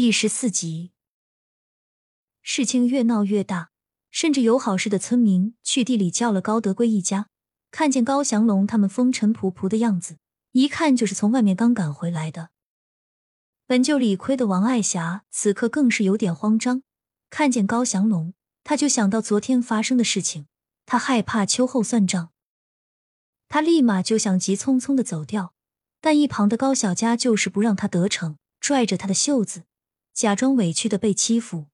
第十四集，事情越闹越大，甚至有好事的村民去地里叫了高德贵一家，看见高祥龙他们风尘仆仆的样子，一看就是从外面刚赶回来的。本就理亏的王爱霞此刻更是有点慌张，看见高祥龙，他就想到昨天发生的事情，他害怕秋后算账，他立马就想急匆匆的走掉，但一旁的高小佳就是不让他得逞。拽着他的袖子，假装委屈的被欺负。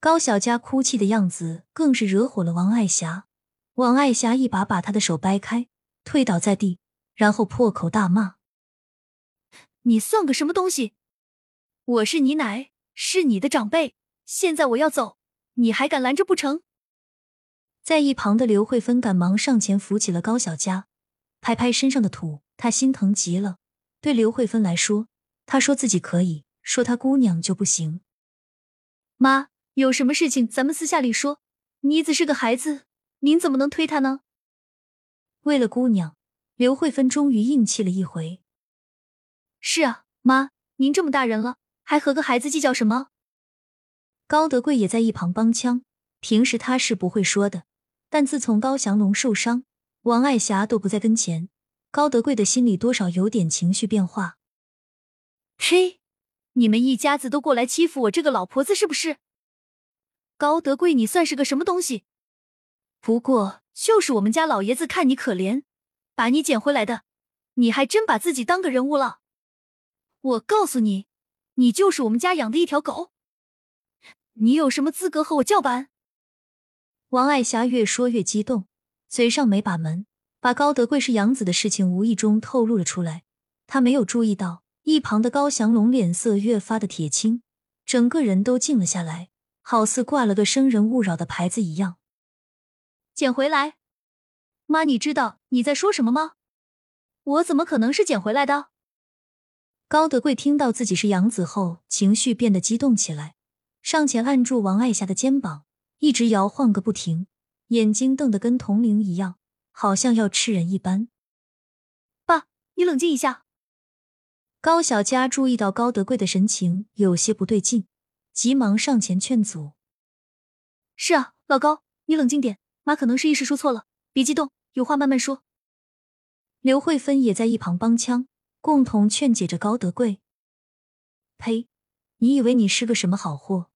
高小佳哭泣的样子更是惹火了王爱霞。王爱霞一把把她的手掰开，推倒在地，然后破口大骂：“你算个什么东西？我是你奶，是你的长辈，现在我要走，你还敢拦着不成？”在一旁的刘慧芬赶忙上前扶起了高小佳，拍拍身上的土，她心疼极了。对刘慧芬来说，她说自己可以说他姑娘就不行。妈，有什么事情咱们私下里说。妮子是个孩子，您怎么能推她呢？为了姑娘，刘慧芬终于硬气了一回。是啊，妈，您这么大人了，还和个孩子计较什么？高德贵也在一旁帮腔。平时他是不会说的，但自从高祥龙受伤，王爱霞都不在跟前，高德贵的心里多少有点情绪变化。嘿，你们一家子都过来欺负我这个老婆子是不是？高德贵，你算是个什么东西？不过就是我们家老爷子看你可怜，把你捡回来的，你还真把自己当个人物了。我告诉你，你就是我们家养的一条狗，你有什么资格和我叫板？王爱霞越说越激动，嘴上没把门，把高德贵是养子的事情无意中透露了出来。他没有注意到。一旁的高祥龙脸色越发的铁青，整个人都静了下来，好似挂了个“生人勿扰”的牌子一样。捡回来，妈，你知道你在说什么吗？我怎么可能是捡回来的？高德贵听到自己是养子后，情绪变得激动起来，上前按住王爱霞的肩膀，一直摇晃个不停，眼睛瞪得跟铜铃一样，好像要吃人一般。爸，你冷静一下。高小佳注意到高德贵的神情有些不对劲，急忙上前劝阻：“是啊，老高，你冷静点，妈可能是一时说错了，别激动，有话慢慢说。”刘慧芬也在一旁帮腔，共同劝解着高德贵：“呸，你以为你是个什么好货？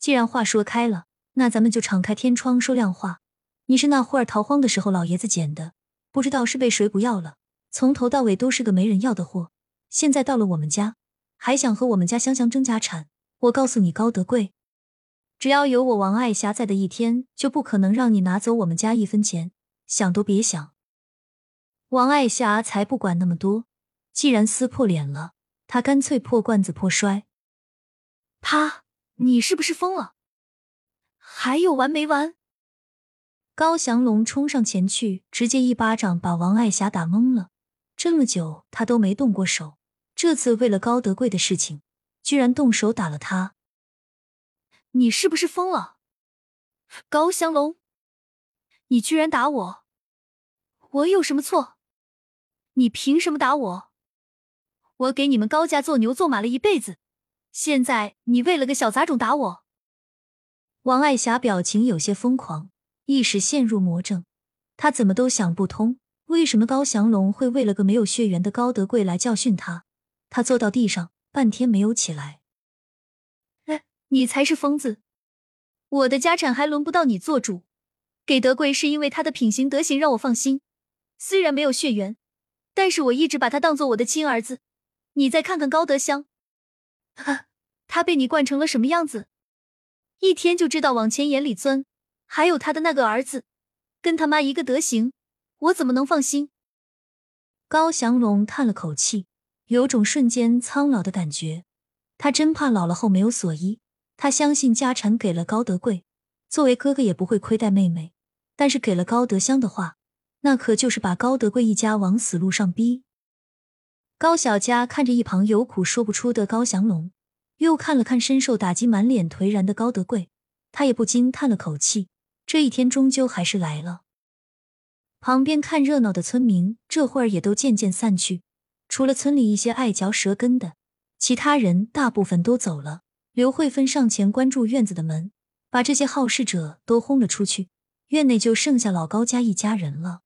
既然话说开了，那咱们就敞开天窗说亮话。你是那会儿逃荒的时候老爷子捡的，不知道是被谁不要了，从头到尾都是个没人要的货。”现在到了我们家，还想和我们家香香争家产？我告诉你，高德贵，只要有我王爱霞在的一天，就不可能让你拿走我们家一分钱，想都别想。王爱霞才不管那么多，既然撕破脸了，她干脆破罐子破摔。他，你是不是疯了？还有完没完？高祥龙冲上前去，直接一巴掌把王爱霞打懵了。这么久，他都没动过手。这次为了高德贵的事情，居然动手打了他！你是不是疯了，高祥龙？你居然打我！我有什么错？你凭什么打我？我给你们高家做牛做马了一辈子，现在你为了个小杂种打我！王爱霞表情有些疯狂，一时陷入魔怔，她怎么都想不通，为什么高祥龙会为了个没有血缘的高德贵来教训他？他坐到地上，半天没有起来。哎，你才是疯子！我的家产还轮不到你做主。给德贵是因为他的品行德行让我放心，虽然没有血缘，但是我一直把他当做我的亲儿子。你再看看高德香，哈，他被你惯成了什么样子？一天就知道往钱眼里钻。还有他的那个儿子，跟他妈一个德行，我怎么能放心？高祥龙叹了口气。有种瞬间苍老的感觉，他真怕老了后没有所依。他相信家产给了高德贵，作为哥哥也不会亏待妹妹。但是给了高德香的话，那可就是把高德贵一家往死路上逼。高小佳看着一旁有苦说不出的高祥龙，又看了看深受打击、满脸颓然的高德贵，他也不禁叹了口气。这一天终究还是来了。旁边看热闹的村民这会儿也都渐渐散去。除了村里一些爱嚼舌根的，其他人大部分都走了。刘慧芬上前关住院子的门，把这些好事者都轰了出去。院内就剩下老高家一家人了。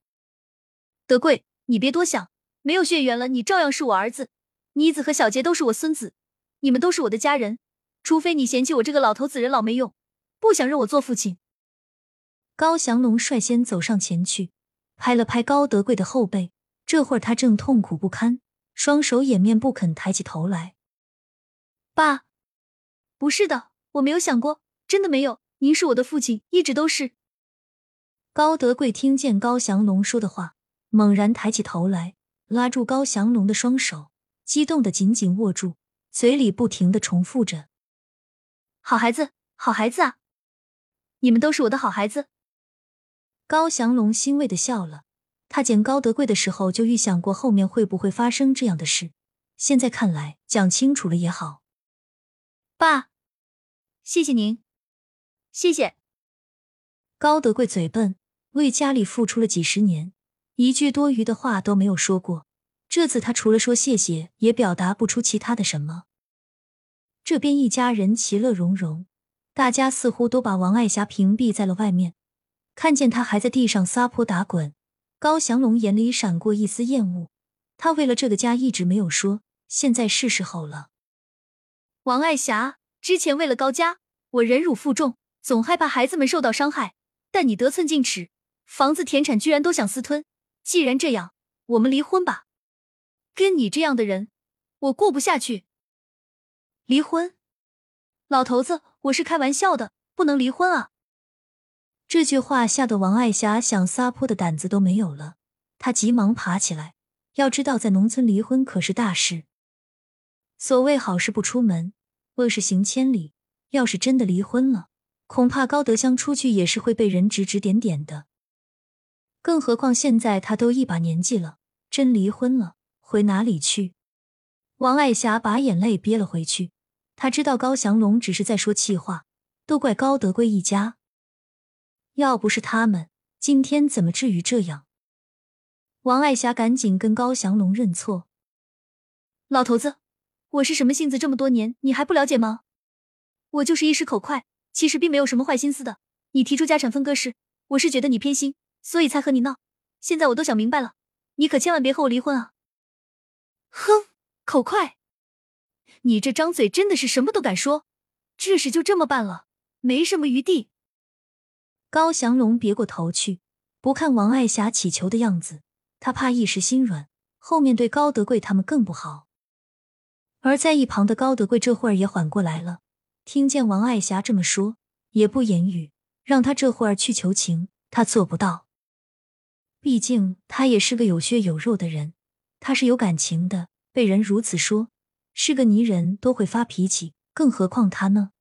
德贵，你别多想，没有血缘了，你照样是我儿子。妮子和小杰都是我孙子，你们都是我的家人。除非你嫌弃我这个老头子人老没用，不想认我做父亲。高祥龙率先走上前去，拍了拍高德贵的后背。这会儿他正痛苦不堪，双手掩面不肯抬起头来。爸。不是的，我没有想过，真的没有。您是我的父亲，一直都是。高德贵听见高祥龙说的话，猛然抬起头来，拉住高祥龙的双手，激动的紧紧握住，嘴里不停的重复着：“好孩子，好孩子啊！你们都是我的好孩子。”高祥龙欣慰的笑了。他捡高德贵的时候，就预想过后面会不会发生这样的事，现在看来，讲清楚了也好。爸。谢谢您，谢谢。高德贵嘴笨，为家里付出了几十年，一句多余的话都没有说过。这次他除了说谢谢，也表达不出其他的什么。这边一家人其乐融融，大家似乎都把王爱霞屏蔽在了外面。看见他还在地上撒泼打滚，高祥龙眼里闪过一丝厌恶。他为了这个家一直没有说，现在是时候了。王爱霞。之前为了高家，我忍辱负重，总害怕孩子们受到伤害。但你得寸进尺，房子田产居然都想私吞。既然这样，我们离婚吧。跟你这样的人，我过不下去。离婚？老头子，我是开玩笑的，不能离婚啊！这句话吓得王爱霞想撒泼的胆子都没有了，她急忙爬起来。要知道，在农村离婚可是大事。所谓好事不出门。恶事行千里，要是真的离婚了，恐怕高德香出去也是会被人指指点点的。更何况现在他都一把年纪了，真离婚了，回哪里去？王爱霞把眼泪憋了回去。她知道高祥龙只是在说气话，都怪高德贵一家。要不是他们，今天怎么至于这样？王爱霞赶紧跟高祥龙认错，老头子。我是什么性子？这么多年你还不了解吗？我就是一时口快，其实并没有什么坏心思的。你提出家产分割时，我是觉得你偏心，所以才和你闹。现在我都想明白了，你可千万别和我离婚啊！哼，口快！你这张嘴真的是什么都敢说，这事就这么办了，没什么余地。高祥龙别过头去，不看王爱霞乞求的样子，他怕一时心软，后面对高德贵他们更不好。而在一旁的高德贵这会儿也缓过来了，听见王爱霞这么说，也不言语，让他这会儿去求情，他做不到。毕竟他也是个有血有肉的人，他是有感情的。被人如此说，是个泥人都会发脾气，更何况他呢？